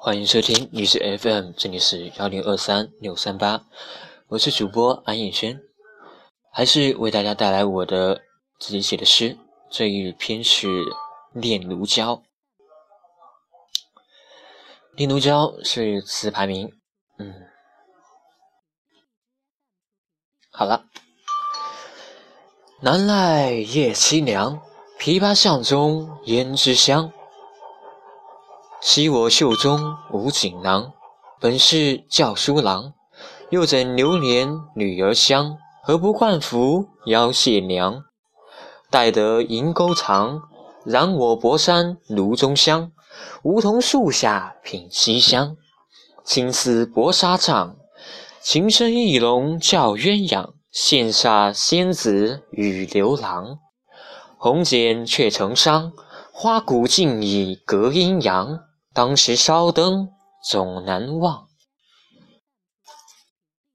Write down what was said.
欢迎收听女士 FM，这里是幺零二三六三八，我是主播安彦轩，还是为大家带来我的自己写的诗。这一篇是《念奴娇》，《念奴娇》是词牌名。嗯，好了，南来夜凄凉，琵琶巷中胭脂香。昔我袖中无锦囊，本是教书郎。又怎流连女儿香？何不惯服邀谢娘？待得银钩长，染我薄衫炉中香。梧桐树下品西厢，青丝薄纱帐。琴声意浓叫鸳鸯，羡煞仙子与牛郎。红笺却成伤，花骨尽已隔阴阳。当时烧灯总难忘。